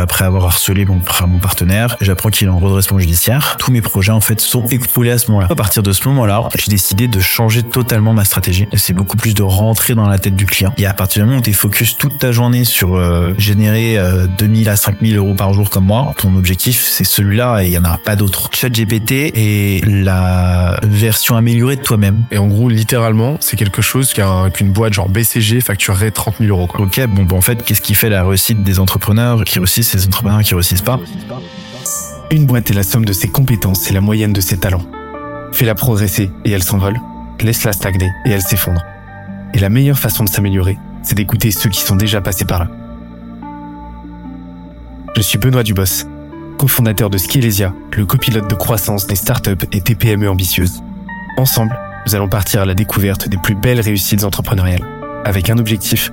Après avoir harcelé mon, mon partenaire, j'apprends qu'il est en redressement judiciaire. Tous mes projets en fait sont écroulés à ce moment-là. À partir de ce moment-là, j'ai décidé de changer totalement ma stratégie. C'est beaucoup plus de rentrer dans la tête du client. Et à partir du moment où tu es focus toute ta journée sur euh, générer 2000 à 5000 euros par jour comme moi, ton objectif c'est celui-là et il y en a pas d'autre. ChatGPT est la version améliorée de toi-même. Et en gros, littéralement, c'est quelque chose qu'une boîte genre BCG facturerait 30 000 euros. Quoi. Ok, bon, bon en fait, qu'est-ce qui fait la réussite des entrepreneurs qui réussissent des entrepreneurs qui réussissent pas Une boîte est la somme de ses compétences et la moyenne de ses talents. Fais-la progresser et elle s'envole. Laisse-la stagner et elle s'effondre. Et la meilleure façon de s'améliorer, c'est d'écouter ceux qui sont déjà passés par là. Je suis Benoît Dubos, cofondateur de Skilesia, le copilote de croissance des startups et TPME ambitieuses. Ensemble, nous allons partir à la découverte des plus belles réussites entrepreneuriales, avec un objectif,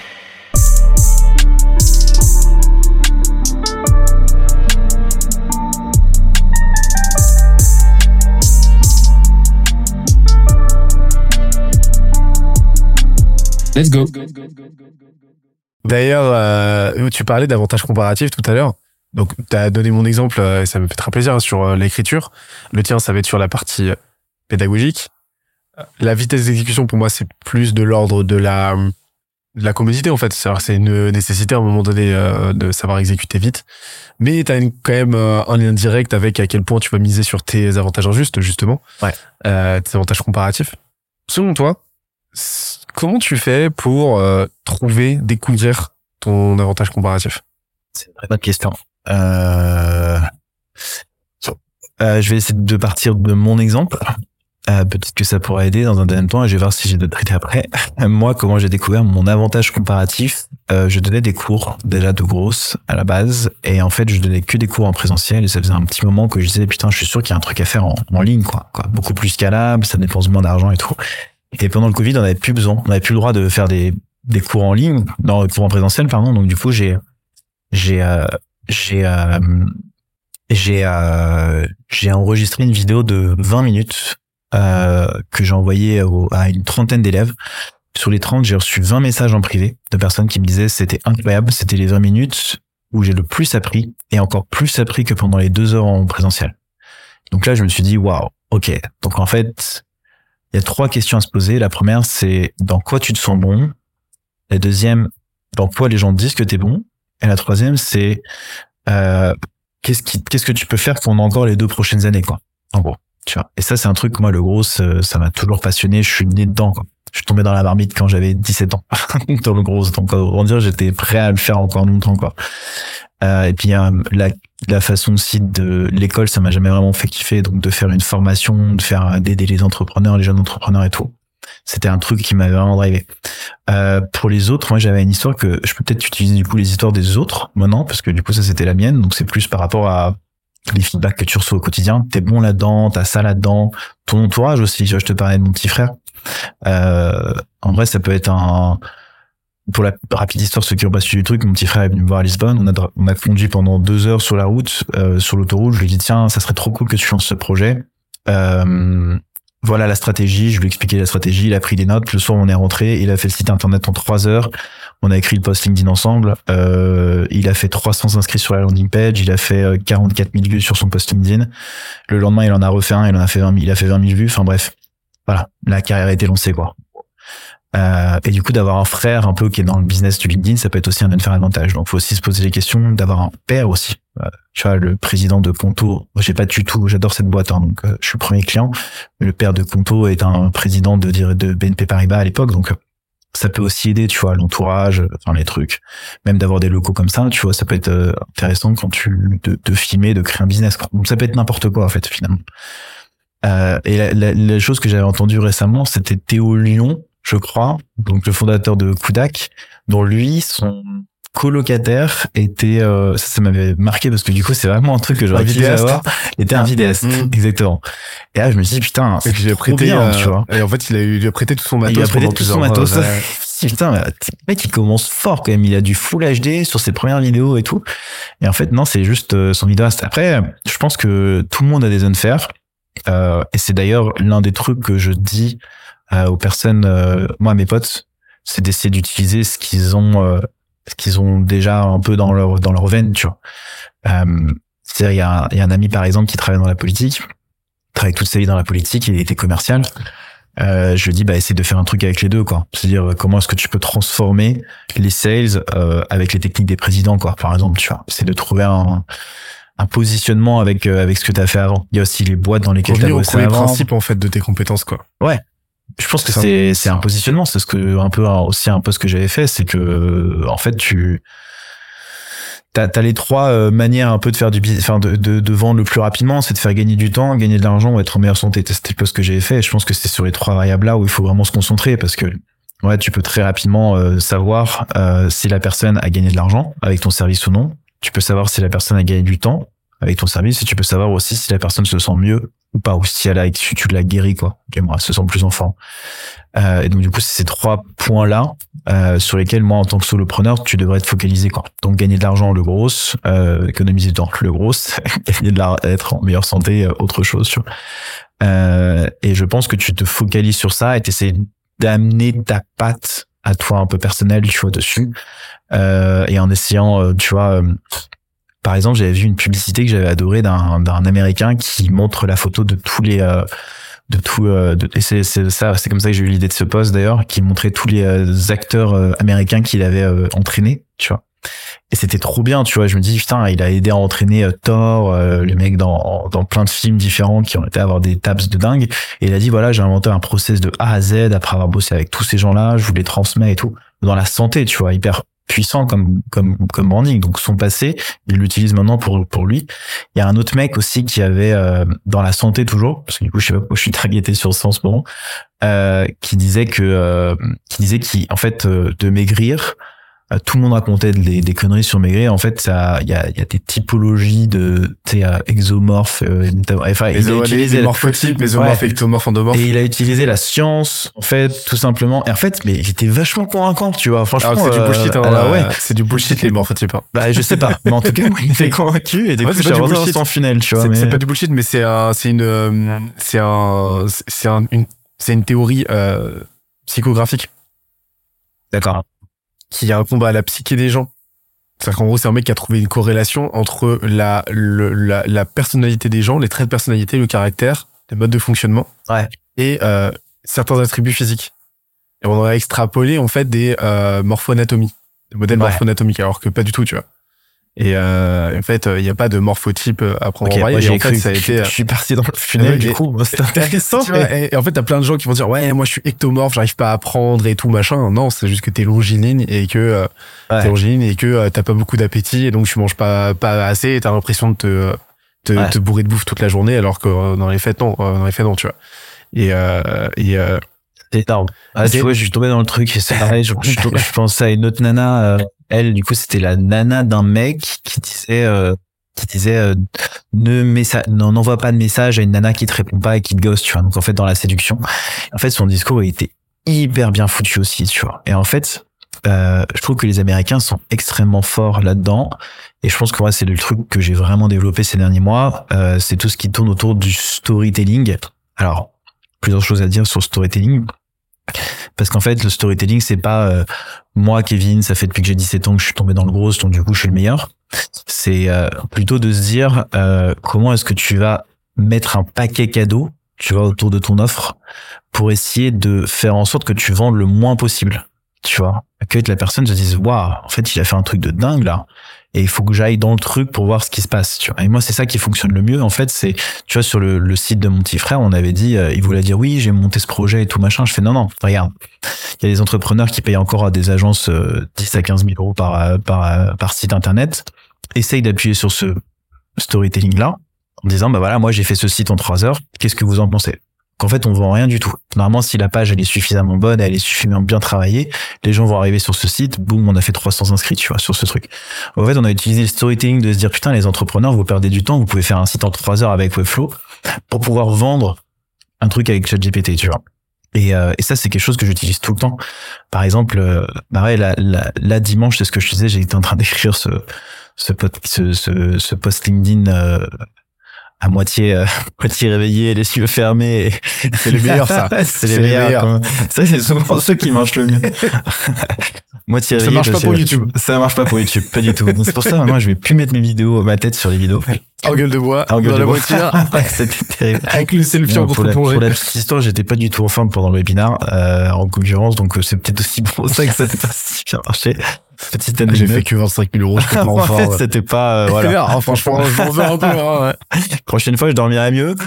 Let's go. D'ailleurs, euh, tu parlais d'avantages comparatifs tout à l'heure. Donc, tu as donné mon exemple, euh, et ça me fait très plaisir, sur euh, l'écriture. Le tien, ça va être sur la partie pédagogique. La vitesse d'exécution, pour moi, c'est plus de l'ordre de la, de la commodité, en fait. C'est une nécessité, à un moment donné, de savoir exécuter vite. Mais tu as quand même un lien direct avec à quel point tu vas miser sur tes avantages injustes, justement. Ouais. tes avantages comparatifs. Selon toi, Comment tu fais pour euh, trouver, découvrir ton avantage comparatif? C'est une très bonne question. Euh... Euh, je vais essayer de partir de mon exemple. Euh, Peut-être que ça pourra aider dans un deuxième temps et je vais voir si j'ai d'autres idées après. Moi, comment j'ai découvert mon avantage comparatif Je donnais des cours déjà de grosses à la base et en fait, je donnais que des cours en présentiel et ça faisait un petit moment que je disais putain, je suis sûr qu'il y a un truc à faire en, en ligne, quoi, quoi. Beaucoup plus scalable, ça dépense moins d'argent et tout. Et pendant le Covid, on n'avait plus besoin, on n'avait plus le droit de faire des, des cours en ligne, dans cours en présentiel, pardon. Donc du coup, j'ai j'ai euh, j'ai euh, j'ai euh, j'ai enregistré une vidéo de 20 minutes que j'ai envoyée à une trentaine d'élèves. Sur les 30, j'ai reçu 20 messages en privé de personnes qui me disaient c'était incroyable, c'était les 20 minutes où j'ai le plus appris et encore plus appris que pendant les deux heures en présentiel. Donc là, je me suis dit waouh, ok. Donc en fait, il y a trois questions à se poser. La première, c'est dans quoi tu te sens bon? La deuxième, dans quoi les gens disent que tu es bon? Et la troisième, c'est euh, qu'est-ce qu'est-ce que tu peux faire pendant encore les deux prochaines années, quoi? En gros, tu vois. Et ça, c'est un truc moi, le gros, ça m'a toujours passionné. Je suis né dedans. Je suis tombé dans la marmite quand j'avais 17 ans, dans le gros. Donc, on dire, j'étais prêt à le faire encore longtemps, quoi. Euh, et puis la, la façon aussi de l'école, ça m'a jamais vraiment fait kiffer. Donc de faire une formation, de faire d'aider les entrepreneurs, les jeunes entrepreneurs et tout. C'était un truc qui m'avait vraiment drivé. Euh, pour les autres, moi j'avais une histoire que je peux peut-être utiliser du coup les histoires des autres maintenant parce que du coup ça c'était la mienne. Donc c'est plus par rapport à les feedbacks que tu reçois au quotidien. T'es bon là-dedans, t'as ça là-dedans. Ton entourage aussi. Je te parlais de mon petit frère. Euh, en vrai, ça peut être un pour la rapide histoire, ceux qui ont pas suivi le truc, mon petit frère est venu me voir à Lisbonne. On a, on conduit pendant deux heures sur la route, euh, sur l'autoroute. Je lui ai dit, tiens, ça serait trop cool que tu lances ce projet. Euh, voilà la stratégie. Je lui ai expliqué la stratégie. Il a pris des notes. Le soir, on est rentré. Il a fait le site internet en trois heures. On a écrit le post LinkedIn ensemble. Il a fait 300 inscrits sur la landing page. Il a fait 44 euh, 000 vues sur son post LinkedIn. Le lendemain, il en a refait un. Il en a fait 20 000, il a fait 20 000 vues. Enfin bref. Voilà. La carrière a été lancée, quoi. Euh, et du coup, d'avoir un frère un peu qui est dans le business du LinkedIn, ça peut être aussi un avantage. Donc, faut aussi se poser les questions d'avoir un père aussi. Euh, tu vois, le président de Conto, j'ai pas du tout, j'adore cette boîte, hein, donc euh, je suis premier client. Le père de Conto est un président de, de BNP Paribas à l'époque, donc ça peut aussi aider, tu vois, l'entourage, enfin les trucs. Même d'avoir des locaux comme ça, tu vois, ça peut être intéressant quand tu de, de filmer, de créer un business. Donc ça peut être n'importe quoi en fait finalement. Euh, et la, la, la, chose que j'avais entendue récemment, c'était Théo Lyon, je crois, donc le fondateur de Kudak, dont lui, son colocataire était euh, ça, ça m'avait marqué parce que du coup c'est vraiment un truc que j'aurais kiffé avoir était un vidéaste mmh. exactement et là je me suis dit putain c'est prêté bien, euh, tu vois et en fait il a eu il a prêté tout son matos il a prêté tout son matos putain, le mec, il commence fort quand même. Il a du full HD sur ses premières vidéos et tout. Et en fait, non, c'est juste euh, son vidéaste. Après, je pense que tout le monde a des zones faire. Euh, et c'est d'ailleurs l'un des trucs que je dis euh, aux personnes, euh, moi, à mes potes, c'est d'essayer d'utiliser ce qu'ils ont, ce qu'ils ont déjà un peu dans leur dans leur veine, tu vois. C'est-à-dire, il y a, un- ami par exemple qui travaille dans la politique, travaille toute sa vie dans la politique, il était commercial. Euh, je dis bah essaye de faire un truc avec les deux quoi. C'est-à-dire comment est-ce que tu peux transformer les sales avec les techniques des présidents quoi. Par exemple, tu vois, c'est de trouver un, un positionnement avec euh, avec ce que tu as fait avant. Il y a aussi les boîtes dans lesquelles tu as bossé avant. principe, en fait, de tes compétences, quoi. Je pense que c'est c'est un positionnement, c'est ce que un peu aussi un peu ce que j'avais fait, c'est que en fait tu t'as as les trois euh, manières un peu de faire du business, enfin de, de de vendre le plus rapidement, c'est de faire gagner du temps, gagner de l'argent ou être en meilleure santé. C'était peu ce que j'avais fait. Et je pense que c'est sur les trois variables là où il faut vraiment se concentrer parce que ouais tu peux très rapidement euh, savoir euh, si la personne a gagné de l'argent avec ton service ou non. Tu peux savoir si la personne a gagné du temps avec ton service et tu peux savoir aussi si la personne se sent mieux ou pas ou si elle a si tu l'as guéri quoi. Ok, moi, elle se sent plus en forme. Euh, et donc du coup, c'est ces trois points-là euh, sur lesquels moi, en tant que solopreneur, tu devrais te focaliser quoi. Donc gagner de l'argent, le gros, euh, économiser du temps, le gros, gagner de l'argent, être en meilleure santé, euh, autre chose. Tu vois. Euh, et je pense que tu te focalises sur ça et t'essaies d'amener ta patte à toi un peu personnelle, tu vois, dessus. Euh, et en essayant, euh, tu vois, euh, par exemple, j'avais vu une publicité que j'avais adorée d'un américain qui montre la photo de tous les euh, de tout de, et c'est ça c'est comme ça que j'ai eu l'idée de ce poste d'ailleurs qui montrait tous les acteurs américains qu'il avait entraînés tu vois et c'était trop bien tu vois. Je me dis putain il a aidé à entraîner euh, Thor euh, le mec dans dans plein de films différents qui ont été à avoir des tabs de dingue. Et il a dit voilà j'ai inventé un process de A à Z après avoir bossé avec tous ces gens là je vous les transmets et tout. Dans la santé tu vois hyper puissant comme comme comme branding donc son passé il l'utilise maintenant pour pour lui. Il y a un autre mec aussi qui avait euh, dans la santé toujours parce que du coup je sais pas pourquoi je suis targeté sur ça en ce moment euh, qui disait que euh, qui disait qu'en fait de maigrir tout le monde racontait des, des conneries sur maigrir en fait ça il y a y a des typologies de tu sais euh, exomorphes euh, enfin il a utilisé les morphotypes, mésomorphes, Ouais. ectomorphes, endomorphes. et il a utilisé la science en fait tout simplement et en fait mais j'étais vachement convaincant tu vois franchement Alors que c'est du euh, bullshit, hein, alors, ouais euh, c'est du bullshit, les morphotypes. hein. bah je sais pas mais en tout cas il était convaincu et du Ouais, coup c'est j'ai pas du bullshit. son funnel tu vois C'est mais pas du bullshit, mais c'est un, c'est une, euh, c'est un, c'est un, une, c'est une théorie euh, psychographique d'accord qui a un combat à la psyché des gens. C'est-à-dire qu'en gros, c'est un mec qui a trouvé une corrélation entre la, le- la, la personnalité des gens, les traits de personnalité, le caractère, les modes de fonctionnement, Ouais. et euh, certains attributs physiques. Et on aurait extrapolé en fait des euh, morpho-anatomies, des modèles Ouais. morpho-anatomiques, alors que pas du tout, tu vois. Et euh, en fait, il n'y a pas de morphotype à prendre Ok, en moi, vrai. et en fait, ça a été. euh, je suis parti dans le funnel Ouais, du coup c'était intéressant tu vois, et, et en fait, t'as plein de gens qui vont dire ouais, moi je suis ectomorphe, j'arrive pas à apprendre et tout machin. Non, c'est juste que t'es longiligne et que euh, Ouais. t'es longiligne et que euh, t'as pas beaucoup d'appétit et donc tu manges pas pas assez et t'as l'impression de te te, Ouais. te bourrer de bouffe toute la journée alors que euh, dans les faits non, euh, dans les faits non, tu vois. Et euh, et euh, C'est énorme. Ah, tu vois, je suis tombé dans le truc et c'est pareil. Je, je, je pensais à une autre nana. Elle, du coup, c'était la nana d'un mec qui disait, euh, qui disait, euh, ne messa- non, n'envoie pas de message à une nana qui te répond pas et qui te gosse, tu vois. Donc, en fait, dans la séduction, en fait, son discours était hyper bien foutu aussi, tu vois. Et en fait, euh, je trouve que les Américains sont extrêmement forts là-dedans. Et je pense que moi, c'est le truc que j'ai vraiment développé ces derniers mois. Euh, c'est tout ce qui tourne autour du storytelling. Alors, plusieurs choses à dire sur storytelling. Parce qu'en fait, le storytelling, c'est pas euh, moi, Kevin, ça fait depuis que j'ai 17 ans que je suis tombé dans le gros, donc du coup, je suis le meilleur. C'est euh, plutôt de se dire euh, comment est-ce que tu vas mettre un paquet cadeau, tu vois, autour de ton offre, pour essayer de faire en sorte que tu vendes le moins possible. Tu vois, que la personne se dise waouh, en fait, il a fait un truc de dingue là, et il faut que j'aille dans le truc pour voir ce qui se passe. Tu vois. Et moi, c'est ça qui fonctionne le mieux. En fait, c'est tu vois sur le, site de mon petit frère, on avait dit, euh, il voulait dire oui, j'ai monté ce projet et tout machin. Je fais non non, regarde, il y a des entrepreneurs qui payent encore à des agences euh, 10 à 15 000 euros par euh, par euh, par site internet. Essaye d'appuyer sur ce storytelling là en disant bah voilà, moi j'ai fait ce site en trois heures. Qu'est-ce que vous en pensez? Qu'en fait, on vend rien du tout. Normalement, si la page elle est suffisamment bonne, elle est suffisamment bien travaillée, les gens vont arriver sur ce site, boum, on a fait 300 inscrits, tu vois, sur ce truc. En fait, on a utilisé le storytelling de se dire putain, les entrepreneurs, vous perdez du temps, vous pouvez faire un site en trois heures avec Webflow pour pouvoir vendre un truc avec ChatGPT, tu vois. Et, euh, ça, c'est quelque chose que j'utilise tout le temps. Par exemple, euh, ouais, la dimanche, c'est ce que je disais, j'étais en train d'écrire ce ce, ce, ce post LinkedIn euh, à moitié euh, moitié réveillé, les yeux fermés. C'est les meilleurs, ça. c'est les les meilleurs. meilleurs. quand même. Ça, c'est souvent ceux qui marchent le mieux. moitié Ça réveillé. marche pas pour YouTube. Ça marche pas pour YouTube, pas du tout. C'est pour ça, moi, je vais plus mettre mes vidéos, ma tête sur les vidéos. En gueule de bois, En gueule dans de la bois. voiture, C'était terrible. avec le selfie en Non, pour, la, contre-plongée. pour la petite histoire, j'étais pas du tout en forme pendant le webinar, euh, en concurrence, donc euh, c'est peut-être aussi pour ça que ça n'a pas si bien marché. Petite J'ai anecdote. fait que 25 000 euros, je en fait, c'était pas, euh, voilà. Ah, franchement, je m'en veux un peu. hein, ouais. Prochaine fois, je dormirai mieux.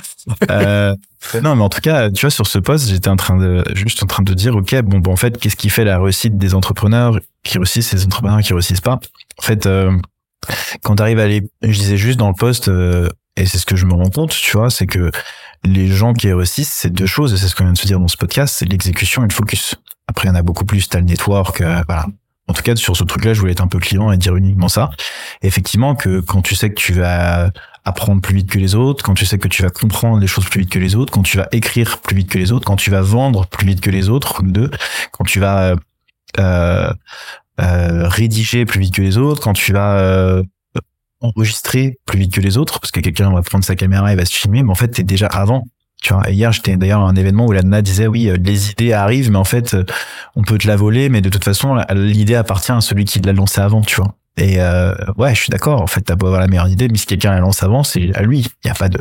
Euh, non, mais en tout cas, tu vois, sur ce poste, j'étais en train de, juste en train de dire, ok, bon, bon, en fait, qu'est-ce qui fait la réussite des entrepreneurs qui réussissent et des entrepreneurs qui réussissent pas? En fait, euh, quand t'arrives à les, je disais juste dans le poste, euh, et c'est ce que je me rends compte, tu vois, c'est que les gens qui réussissent, c'est deux choses, et c'est ce qu'on vient de se dire dans ce podcast, c'est l'exécution et le focus. Après, il y en a beaucoup plus, t'as le network, euh, voilà. En tout cas, sur ce truc-là, je voulais être un peu client et dire uniquement ça. Effectivement, que quand tu sais que tu vas apprendre plus vite que les autres, quand tu sais que tu vas comprendre les choses plus vite que les autres, quand tu vas écrire plus vite que les autres, quand tu vas vendre plus vite que les autres, deux, quand tu vas euh, euh, rédiger plus vite que les autres, quand tu vas euh, enregistrer plus vite que les autres, parce que quelqu'un va prendre sa caméra et va se filmer, mais en fait, t'es déjà avant. Tu vois, hier, j'étais d'ailleurs à un événement où la disait, oui, euh, les idées arrivent, mais en fait, euh, on peut te la voler, mais de toute façon, l'idée appartient à celui qui l'a lancé avant, tu vois. Et euh, ouais, je suis d'accord. En fait, t'as beau avoir la meilleure idée, mais si quelqu'un la lance avant, c'est à lui. Il y a pas de.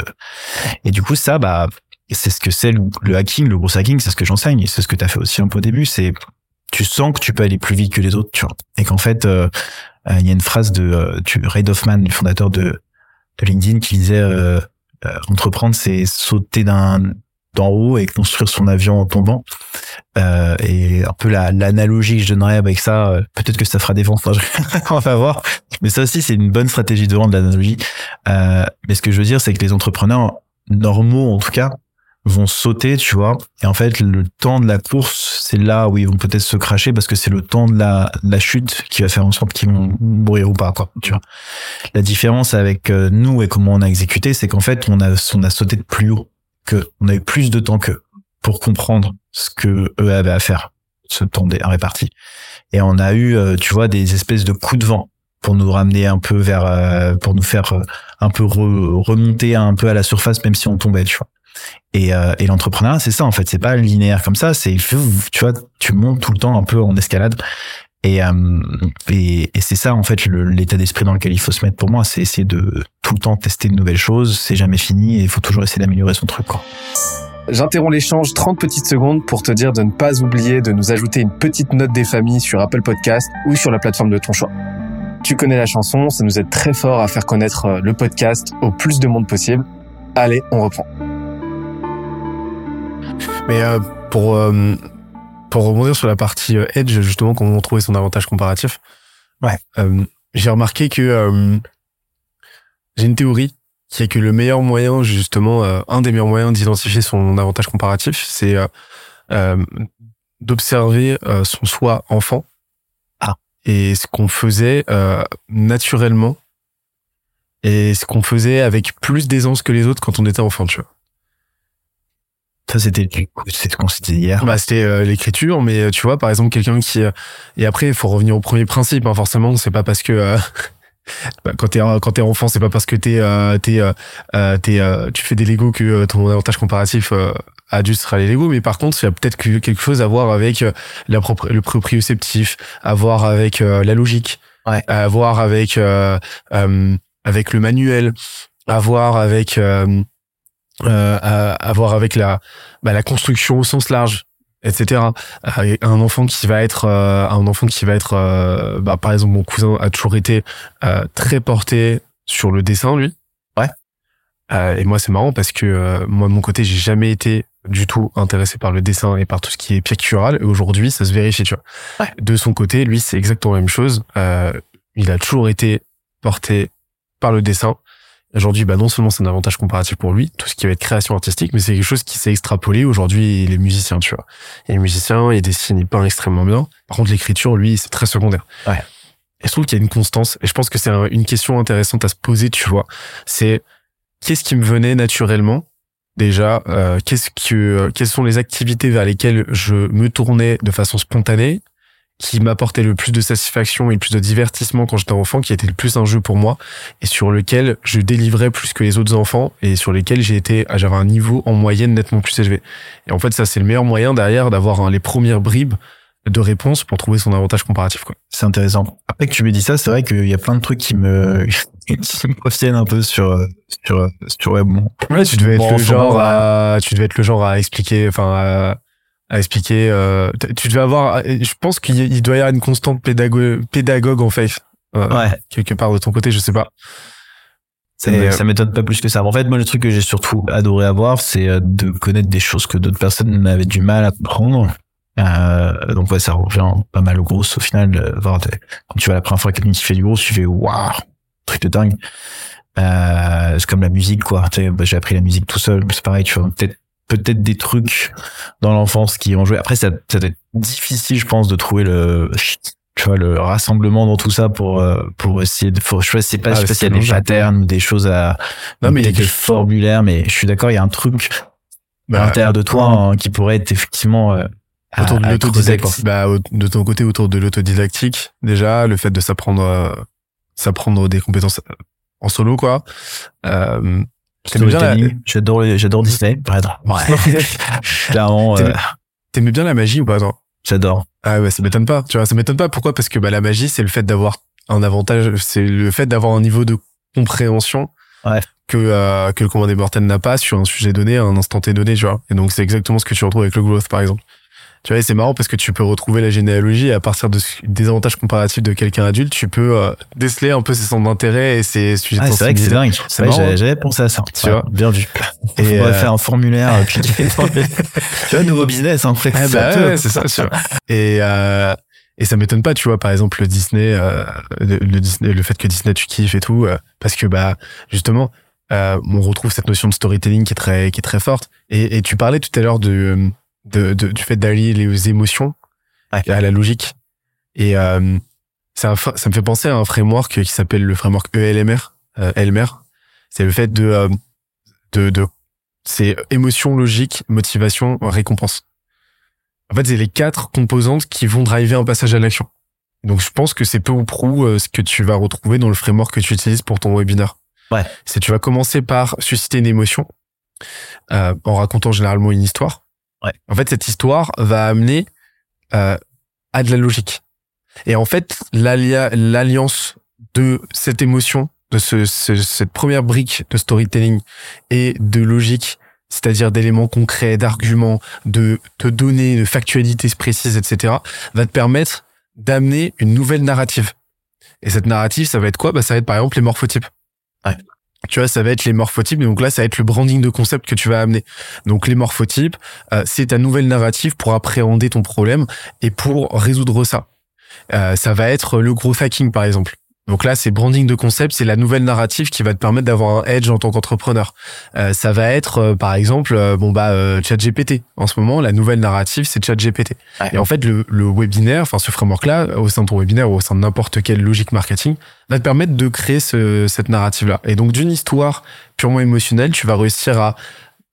Et du coup, ça, bah, c'est ce que c'est le, hacking, le gros hacking, c'est ce que j'enseigne. C'est ce que t'as fait aussi un peu au début. C'est tu sens que tu peux aller plus vite que les autres, tu vois. Et qu'en fait, euh, il y a une phrase de tu, Ray Hoffman, le fondateur de, de LinkedIn, qui disait euh, entreprendre, c'est sauter d'un d'en haut et construire son avion en tombant. Euh, et un peu la- l'analogie que je donnerais avec ça, euh, peut-être que ça fera des ventes, on va voir. Mais ça aussi, c'est une bonne stratégie de vente, l'analogie. Euh, mais ce que je veux dire, c'est que les entrepreneurs normaux, en tout cas, vont sauter, tu vois. Et en fait, le temps de la course, c'est là où ils vont peut-être se cracher parce que c'est le temps de la, la chute qui va faire en sorte qu'ils vont mourir ou pas, quoi, tu vois. La différence avec euh, nous et comment on a exécuté, c'est qu'en fait, on a, on a sauté de plus haut que, on a eu plus de temps qu'eux pour comprendre ce que eux avaient à faire, ce temps réparti. Et on a eu, euh, tu vois, des espèces de coups de vent pour nous ramener un peu vers, euh, pour nous faire un peu re- remonter un peu à la surface, même si on tombait, tu vois. Et, euh, et l'entrepreneuriat, c'est ça en fait, c'est pas linéaire comme ça, c'est tu vois, tu montes tout le temps un peu en escalade. Et, euh, c'est ça en fait l'état d'esprit dans lequel il faut se mettre pour moi, c'est essayer de tout le temps tester de nouvelles choses, c'est jamais fini et il faut toujours essayer d'améliorer son truc. J'interromps l'échange 30 petites secondes pour te dire de ne pas oublier de nous ajouter une petite note des familles sur Apple Podcast ou sur la plateforme de ton choix. Tu connais la chanson, ça nous aide très fort à faire connaître euh, le podcast au plus de monde possible. Allez, on reprend. Mais euh, pour euh, pour rebondir sur la partie euh, edge, justement, comment on trouvait son avantage comparatif. Ouais. j'ai remarqué que euh, j'ai une théorie qui est que le meilleur moyen, justement, euh, un des meilleurs moyens d'identifier son avantage comparatif, c'est euh, euh, d'observer son soi enfant Ah. et ce qu'on faisait euh, naturellement et ce qu'on faisait avec plus d'aisance que les autres quand on était enfant, tu vois. Ça c'était ce qu'on s'est dit hier. Bah, c'était euh, l'écriture, mais euh, tu vois, par exemple, quelqu'un qui... euh, et après, il faut revenir au premier principe, hein, forcément, c'est pas parce que... euh, bah, quand t'es quand t'es enfant, c'est pas parce que t'es euh, t'es euh, euh, t'es euh, tu fais des Lego que euh, ton avantage comparatif euh, adulte sera les Lego, mais par contre, il y a peut-être que- quelque chose à voir avec euh, la propre, le proprioceptif, à voir avec euh, la logique, Ouais. à voir avec euh, euh, avec le manuel, à voir avec euh, à, à voir avec la bah, la construction au sens large etc Euh, un enfant qui va être euh, un enfant qui va être euh, bah, par exemple mon cousin a toujours été euh, très porté sur le dessin lui. Ouais. Euh, et moi c'est marrant parce que euh, moi de mon côté j'ai jamais été du tout intéressé par le dessin et par tout ce qui est pictural. Et aujourd'hui ça se vérifie tu vois. Ouais. de son côté lui c'est exactement la même chose. Euh, il a toujours été porté par le dessin Aujourd'hui, bah non seulement c'est un avantage comparatif pour lui, tout ce qui va être création artistique, mais c'est quelque chose qui s'est extrapolé. Aujourd'hui, il est musicien, tu vois. Il est musicien, il dessine, il peint extrêmement bien. Par contre, l'écriture, lui, c'est très secondaire. Ouais. Et je trouve qu'il y a une constance. Et je pense que c'est un- une question intéressante à se poser, tu vois. C'est qu'est-ce qui me venait naturellement? Déjà euh, qu'est-ce que quelles sont les activités vers lesquelles je me tournais de façon spontanée? Qui m'apportait le plus de satisfaction et le plus de divertissement quand j'étais enfant, qui était le plus un jeu pour moi, et sur lequel je délivrais plus que les autres enfants, et sur lesquels j'ai été, j'avais un niveau en moyenne nettement plus élevé. Et en fait, ça, c'est le meilleur moyen derrière d'avoir hein, les premières bribes de réponse pour trouver son avantage comparatif, quoi. C'est intéressant. Après que tu me dis ça, c'est vrai qu'il y a plein de trucs qui me, qui me reviennent un peu sur, sur, sur, ouais, bon. Ouais, tu devais être le genre à, tu devais être le genre à expliquer, enfin, à, à expliquer, euh, tu devais avoir, je pense qu'il doit y avoir une constante pédagogue, pédagogue en fait. euh, Ouais. quelque part de ton côté, je sais pas. Ça, euh, ça m'étonne pas plus que ça. En fait, moi, le truc que j'ai surtout adoré avoir, c'est euh, de connaître des choses que d'autres personnes avaient du mal à comprendre. Euh, donc ouais, ça revient pas mal au gros au final. euh, voir des- quand tu vas la première fois quelqu'un qui fait du gros, tu fais waouh, truc de dingue. Euh, c'est comme la musique quoi. Bah, j'ai appris la musique tout seul. C'est pareil, tu vois. Peut-être peut-être des trucs dans l'enfance qui ont joué. Après, ça, ça doit être difficile, je pense, de trouver le tu vois le rassemblement dans tout ça pour euh, pour essayer de faut, je sais pas, Ah, je sais pas s'il y a des patterns ou des choses à Non, mais il y a des formulaires mais je suis d'accord il y a un truc à Bah, l'intérieur de toi hein, qui pourrait être effectivement euh, à- autour de à l'autodidactique, bah, de ton côté, autour de l'autodidactique, déjà, le fait de s'apprendre, euh, s'apprendre des compétences euh, en solo, quoi. Euh, j'adore j'adore Disney pardon clairement euh, T'aimais- t'aimais bien la magie ou pas, toi? j'adore Ah ouais, ça m'étonne pas. Tu vois, ça m'étonne pas. Pourquoi? Parce que bah, la magie, c'est le fait d'avoir un avantage, c'est le fait d'avoir un niveau de compréhension Ouais. que euh, que le commandé mortel n'a pas sur un sujet donné, à un instant T donné, tu vois. Et donc c'est exactement ce que tu retrouves avec le growth, par exemple. Tu vois, et c'est marrant parce que tu peux retrouver la généalogie et à partir de, des avantages comparatifs de quelqu'un adulte, tu peux euh, déceler un peu ses centres d'intérêt et ses sujets Ah, de c'est vrai que c'est dingue. C'est Ouais, marrant, j'avais hein. pensé à ça. Tu Ouais, vois bien vu. Et, on va euh, faire un formulaire euh, puis tu vois nouveau business hein, on fait Ah bah ouais, c'est ça, tu vois. Et, euh, et ça m'étonne pas, tu vois, par exemple, le Disney, euh, le, le Disney, le fait que Disney tu kiffes et tout, euh, parce que, bah, justement, euh, on retrouve cette notion de storytelling qui est très, qui est très forte. Et, et tu parlais tout à l'heure de, de, de- du fait d'allier les émotions Ouais. à la logique. Et, euh, un ça me fait penser à un framework qui s'appelle le framework ELMR, euh, ELMR. C'est le fait de, euh, de, de, c'est émotion, logique, motivation, récompense. En fait, c'est les quatre composantes qui vont driver un passage à l'action. Donc, je pense que c'est peu ou prou euh, ce que tu vas retrouver dans le framework que tu utilises pour ton webinaire. Ouais. C'est tu vas commencer par susciter une émotion euh, en racontant généralement une histoire. En fait, cette histoire va amener euh, à de la logique. Et en fait, l'allia- l'alliance de cette émotion, de ce, ce- cette première brique de storytelling et de logique, c'est-à-dire d'éléments concrets, d'arguments, de, de données, de factualités précises, etc., va te permettre d'amener une nouvelle narrative. Et cette narrative, ça va être quoi? Bah, Ça va être par exemple les morphotypes. Ouais. Tu vois, ça va être les morphotypes. Donc là, ça va être le branding de concept que tu vas amener. Donc les morphotypes, euh, c'est ta nouvelle narrative pour appréhender ton problème et pour résoudre ça. Euh, ça va être le gros hacking, par exemple. Donc là, c'est branding de concept, c'est la nouvelle narrative qui va te permettre d'avoir un edge en tant qu'entrepreneur. Euh, ça va être, euh, par exemple, euh, bon bah euh, ChatGPT. En ce moment, la nouvelle narrative, c'est ChatGPT. Ouais. Et en fait, le, le webinaire, enfin ce framework-là, au sein de ton webinaire ou au sein de n'importe quelle logique marketing, va te permettre de créer ce, cette narrative-là. Et donc, d'une histoire purement émotionnelle, tu vas réussir à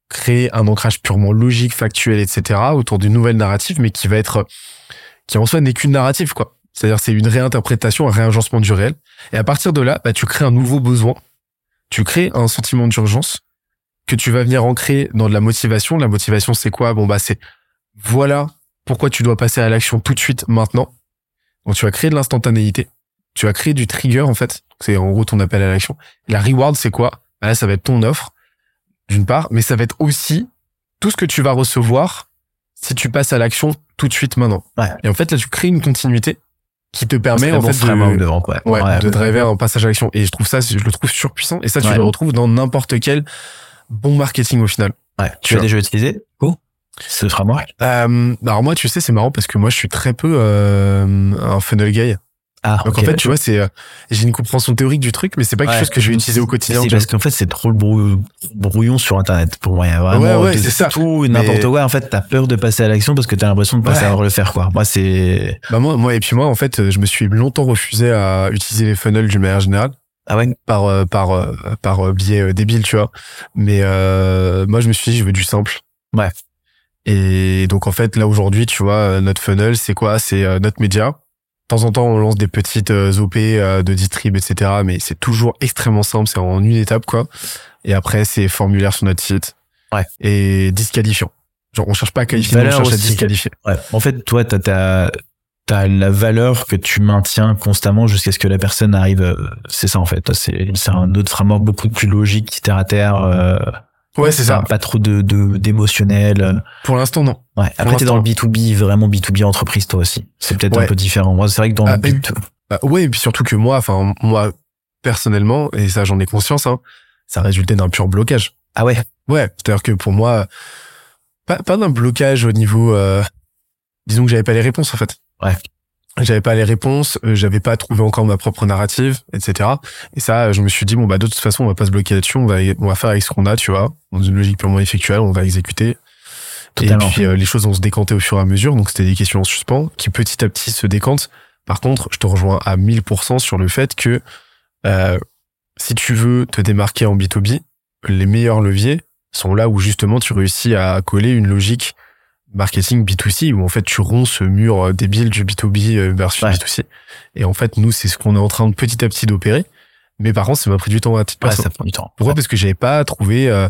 créer un ancrage purement logique, factuel, etc. autour d'une nouvelle narrative, mais qui va être, qui en soi n'est qu'une narrative, quoi. C'est-à-dire, c'est une réinterprétation, un réagencement du réel. Et à partir de là, bah, tu crées un nouveau besoin. Tu crées un sentiment d'urgence que tu vas venir ancrer dans de la motivation. La motivation, c'est quoi? Bon, bah, c'est voilà pourquoi tu dois passer à l'action tout de suite, maintenant. Donc, tu vas créer de l'instantanéité. Tu vas créer du trigger, en fait. C'est en gros ton appel à l'action. La reward, c'est quoi? Bah, là, ça va être ton offre, d'une part, mais ça va être aussi tout ce que tu vas recevoir si tu passes à l'action tout de suite maintenant. Ouais. Et en fait, là, tu crées une continuité qui te permet, en fait, de, de vente, ouais. Ouais, Ouais. de driver un passage à l'action. Et je trouve ça, je le trouve surpuissant. Et ça, tu le retrouves dans n'importe quel bon marketing au final. Ouais. Tu Tu l'as vois. déjà utilisé Oh ce framework? Euh, alors moi, tu sais, c'est marrant parce que moi, je suis très peu euh, un funnel guy. Ah, Donc en fait, tu vois, c'est euh, j'ai une compréhension théorique du truc, mais c'est pas quelque Ouais. chose que je vais utiliser au quotidien. C'est parce qu'en fait, c'est trop le brou- brouillon sur Internet pour moi. Vraiment Ouais, ouais, c'est ça. tout n'importe Mais- quoi. En fait, t'as peur de passer à l'action parce que t'as l'impression de pas savoir le faire, quoi. Moi, c'est, Bah moi, moi, et puis moi, en fait, je me suis longtemps refusé à utiliser les funnels d'une manière générale. Ah ouais? par euh, par euh, par euh, biais euh, débile, tu vois. Mais euh, moi, je me suis dit, je veux du simple. Ouais. Et donc en fait, là aujourd'hui, tu vois, euh, notre funnel, c'est quoi? C'est euh, notre média. De temps en temps, on lance des petites euh, OP euh, de distrib, etc. Mais c'est toujours extrêmement simple. C'est en une étape, quoi. Et après, c'est formulaire sur notre site. Ouais. Et disqualifiant. Genre, on cherche pas à qualifier, on cherche à disqualifier. Ouais. En fait, toi, t'as ta t'as la valeur que tu maintiens constamment jusqu'à ce que la personne arrive. euh, C'est ça en fait. C'est c'est un autre framework beaucoup plus logique, terre à terre. euh, Ouais, c'est ça. Pas trop de de- d'émotionnel. euh. Pour l'instant, non. Ouais. Après, t'es dans le B2B, vraiment B2B entreprise, toi aussi. C'est peut-être Ouais. un peu différent. Moi, c'est vrai que dans Ah, le et- B2, Bah, ouais, et puis surtout que moi, enfin, moi, personnellement, et ça, j'en ai conscience, hein, ça résultait d'un pur blocage. ah ouais? Ouais, c'est-à-dire que pour moi, pas, pas d'un blocage au niveau, euh, disons que j'avais pas les réponses en fait. Ouais. J'avais pas les réponses, euh, j'avais pas trouvé encore ma propre narrative, etc. Et ça, je me suis dit bon bah de toute façon, on va pas se bloquer là-dessus, on va on va faire avec ce qu'on a, tu vois, dans une logique purement effectuelle, on va exécuter. Totalement. Et puis euh, les choses vont se décanter au fur et à mesure, donc c'était des questions en suspens qui petit à petit se décantent. Par contre, je te rejoins à 1000% sur le fait que euh, si tu veux te démarquer en B2B, les meilleurs leviers sont là où justement tu réussis à coller une logique marketing B2C où en fait tu romps ce mur euh, débile du B2B euh, versus Ouais. B2C. Et en fait, nous, c'est ce qu'on est en train de petit à petit d'opérer. Mais par contre, ça m'a pris du temps à titre Ouais, ça prend du temps. Pourquoi? Parce que j'avais pas trouvé euh,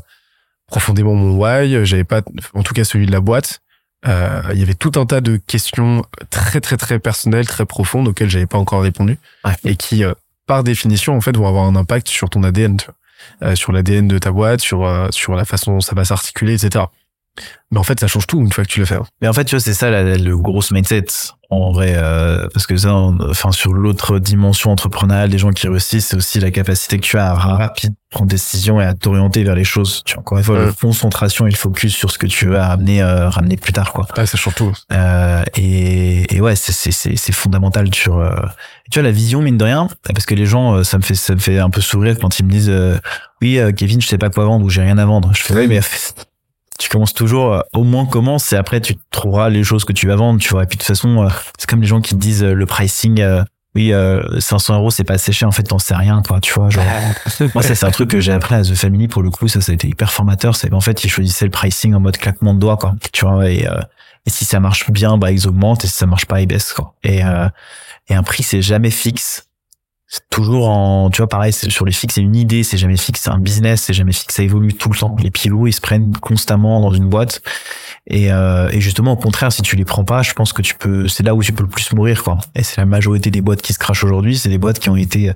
profondément mon why, j'avais pas, en tout cas celui de la boîte. Euh, Il y avait tout un tas de questions très très très personnelles, très profondes auxquelles j'avais pas encore répondu Ouais. et qui, euh, par définition, en fait, vont avoir un impact sur ton ADN, tu vois. Euh, sur l'ADN de ta boîte, sur euh, sur la façon dont ça va s'articuler, etc. Mais en fait, ça change tout une fois que tu le fais. hein. Mais en fait, tu vois, c'est ça la- le gros mindset en vrai, euh, parce que ça, on- enfin sur l'autre dimension entrepreneuriale des gens qui réussissent, c'est aussi la capacité que tu as à rapide prendre des décisions et à t'orienter vers les choses. Tu vois, encore une fois, la concentration et le focus sur ce que tu veux ramener, euh, ramener plus tard, quoi. Ouais, ça change tout. Euh, et, et ouais, c'est c'est c'est c'est fondamental sur. euh, tu vois la vision mine de rien, parce que les gens, euh, ça me fait ça me fait un peu sourire quand ils me disent euh, oui euh, Kevin, je sais pas quoi vendre ou j'ai rien à vendre. Je fais oui mais tu commences toujours euh, au moins commence et après tu trouveras les choses que tu vas vendre. Tu vois et puis de toute façon euh, c'est comme les gens qui te disent euh, le pricing. euh, oui, euh, 500 euros, c'est pas assez cher. En fait, t'en sais rien, toi, tu vois. Genre, moi, ça, c'est un truc que j'ai appris à The Family. Pour le coup, ça, ça a été hyper formateur. C'est en fait, ils choisissaient le pricing en mode claquement de doigts, quoi. Tu vois, et, euh, et si ça marche bien, bah, ils augmentent. Et si ça marche pas, ils baissent, quoi. Et, euh, et un prix, c'est jamais fixe. Toujours en, tu vois, pareil, sur les fixes, c'est une idée, c'est jamais fixe, c'est un business, c'est jamais fixe, ça évolue tout le temps. Les pilots, ils se prennent constamment dans une boîte. Et, euh, et justement, au contraire, si tu les prends pas, je pense que tu peux, c'est là où tu peux le plus mourir, quoi. Et c'est la majorité des boîtes qui se crachent aujourd'hui, c'est des boîtes qui ont été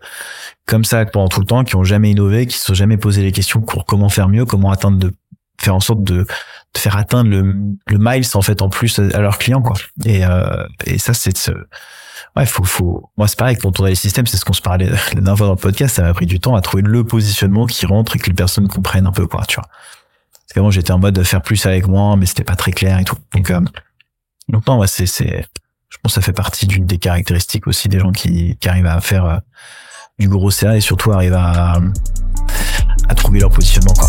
comme ça pendant tout le temps, qui ont jamais innové, qui se sont jamais posé les questions pour comment faire mieux, comment atteindre de, faire en sorte de, de faire atteindre le, le miles, en fait, en plus à leurs clients, quoi. Et, euh, et ça, c'est ouais, faut, faut, moi, c'est pareil, quand on a les systèmes, c'est ce qu'on se parlait la dernière fois dans le podcast, ça m'a pris du temps à trouver le positionnement qui rentre et que les personnes comprennent un peu, quoi, tu vois. Parce qu'avant, j'étais en mode de faire plus avec moins, mais c'était pas très clair et tout. Donc, euh, donc non, ouais, c'est, c'est, je pense que ça fait partie d'une des caractéristiques aussi des gens qui, qui arrivent à faire euh, du gros CA et surtout arrivent à, à trouver leur positionnement, quoi.